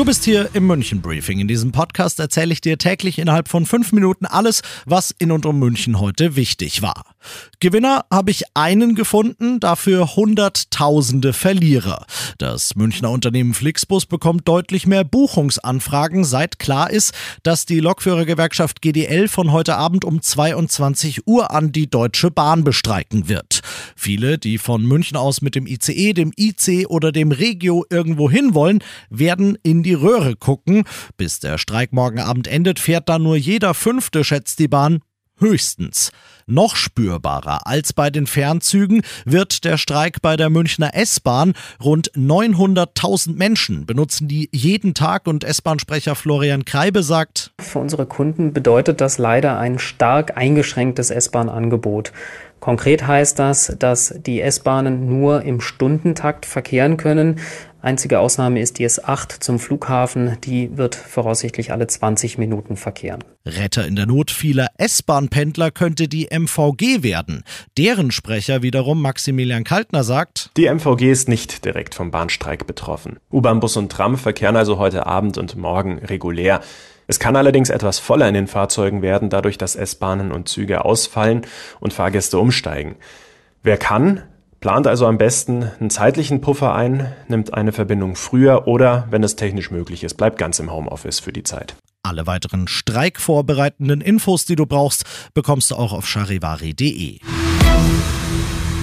Du bist hier im München Briefing. In diesem Podcast erzähle ich dir täglich innerhalb von fünf Minuten alles, was in und um München heute wichtig war. Gewinner habe ich einen gefunden, dafür hunderttausende Verlierer. Das Münchner Unternehmen Flixbus bekommt deutlich mehr Buchungsanfragen, seit klar ist, dass die Lokführergewerkschaft GDL von heute Abend um 22 Uhr an die Deutsche Bahn bestreiken wird. Viele, die von München aus mit dem ICE, dem IC oder dem Regio irgendwo hin wollen, werden in die Röhre gucken. Bis der Streik morgen Abend endet, fährt dann nur jeder Fünfte, schätzt die Bahn, höchstens. Noch spürbarer als bei den Fernzügen wird der Streik bei der Münchner S-Bahn. Rund 900.000 Menschen benutzen die jeden Tag und S-Bahn-Sprecher Florian Kreibe sagt, Für unsere Kunden bedeutet das leider ein stark eingeschränktes S-Bahn-Angebot. Konkret heißt das, dass die S-Bahnen nur im Stundentakt verkehren können. Einzige Ausnahme ist die S8 zum Flughafen. Die wird voraussichtlich alle 20 Minuten verkehren. Retter in der Not vieler S-Bahn-Pendler könnte die MVG werden. Deren Sprecher wiederum Maximilian Kaltner sagt, Die MVG ist nicht direkt vom Bahnstreik betroffen. U-Bahn, Bus und Tram verkehren also heute Abend und morgen regulär. Es kann allerdings etwas voller in den Fahrzeugen werden, dadurch, dass S-Bahnen und Züge ausfallen und Fahrgäste umsteigen. Wer kann, plant also am besten einen zeitlichen Puffer ein, nimmt eine Verbindung früher oder, wenn es technisch möglich ist, bleibt ganz im Homeoffice für die Zeit. alle weiteren streikvorbereitenden Infos, die du brauchst, bekommst du auch auf charivari.de.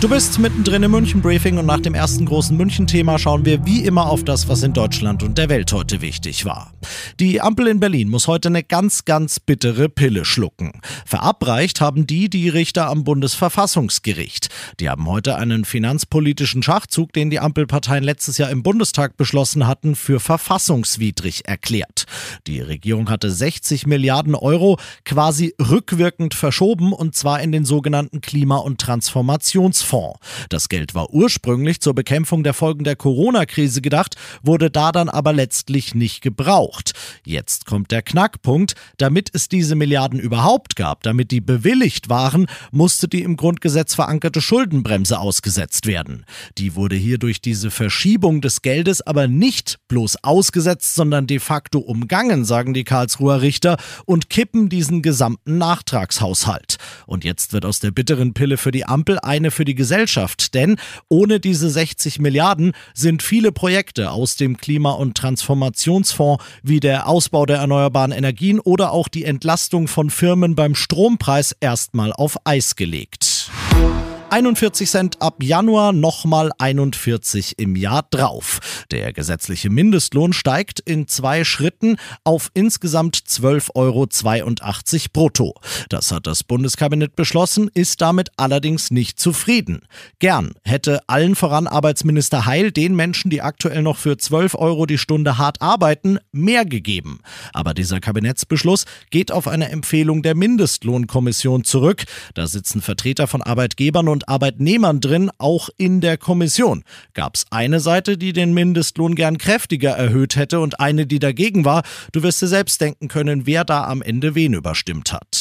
Du bist mittendrin im München Briefing und nach dem ersten großen München-Thema schauen wir wie immer auf das, was in Deutschland und der Welt heute wichtig war. Die Ampel in Berlin muss heute eine ganz, ganz bittere Pille schlucken. Verabreicht haben die die Richter am Bundesverfassungsgericht. Die haben heute einen finanzpolitischen Schachzug, den die Ampelparteien letztes Jahr im Bundestag beschlossen hatten, für verfassungswidrig erklärt. Die Regierung hatte 60 Milliarden Euro quasi rückwirkend verschoben und zwar in den sogenannten Klima- und Transformationsfonds. Das Geld war ursprünglich zur Bekämpfung der Folgen der Corona-Krise gedacht, wurde da dann aber letztlich nicht gebraucht. Jetzt kommt der Knackpunkt. Damit es diese Milliarden überhaupt gab, damit die bewilligt waren, musste die im Grundgesetz verankerte Schuldenbremse ausgesetzt werden. Die wurde hier durch diese Verschiebung des Geldes aber nicht bloß ausgesetzt, sondern de facto umgangen, sagen die Karlsruher Richter, und kippen diesen gesamten Nachtragshaushalt. Und jetzt wird aus der bitteren Pille für die Ampel eine für die Gesellschaft, denn ohne diese 60 Milliarden sind viele Projekte aus dem Klima- und Transformationsfonds wie der Ausbau der erneuerbaren Energien oder auch die Entlastung von Firmen beim Strompreis erstmal auf Eis gelegt. 41 Cent ab Januar, nochmal 41 im Jahr drauf. Der gesetzliche Mindestlohn steigt in zwei Schritten auf insgesamt 12,82 Euro brutto. Das hat das Bundeskabinett beschlossen, ist damit allerdings nicht zufrieden. Gern hätte allen voran Arbeitsminister Heil den Menschen, die aktuell noch für 12 Euro die Stunde hart arbeiten, mehr gegeben. Aber dieser Kabinettsbeschluss geht auf eine Empfehlung der Mindestlohnkommission zurück. Da sitzen Vertreter von Arbeitgebern und Arbeitnehmern drin, auch in der Kommission. Gab es eine Seite, die den Mindestlohn gern kräftiger erhöht hätte und eine, die dagegen war. Du wirst dir selbst denken können, wer da am Ende wen überstimmt hat.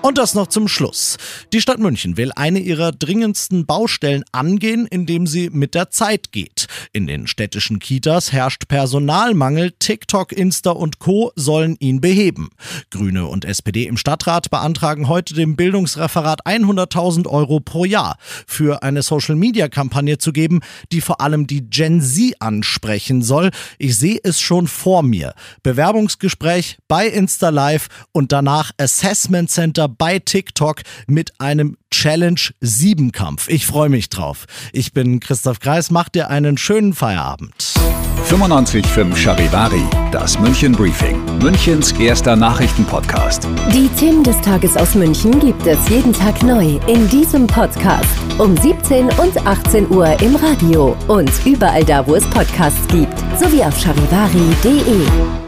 Und das noch zum Schluss. Die Stadt München will eine ihrer dringendsten Baustellen angehen, indem sie mit der Zeit geht. In den städtischen Kitas herrscht Personalmangel, TikTok, Insta und Co. sollen ihn beheben. Grüne und SPD im Stadtrat beantragen heute dem Bildungsreferat 100.000 Euro pro Jahr für eine Social-Media-Kampagne zu geben, die vor allem die Gen Z ansprechen soll. Ich sehe es schon vor mir. Bewerbungsgespräch bei Insta Live und danach Assessment Center bei TikTok mit einem Challenge 7 Kampf. Ich freue mich drauf. Ich bin Christoph Kreis, mach dir einen schönen Feierabend. 95.5 Charivari, das München Briefing, Münchens erster Nachrichtenpodcast. Die Themen des Tages aus München gibt es jeden Tag neu in diesem Podcast. Um 17 und 18 Uhr im Radio und überall da, wo es Podcasts gibt. Sowie auf charivari.de.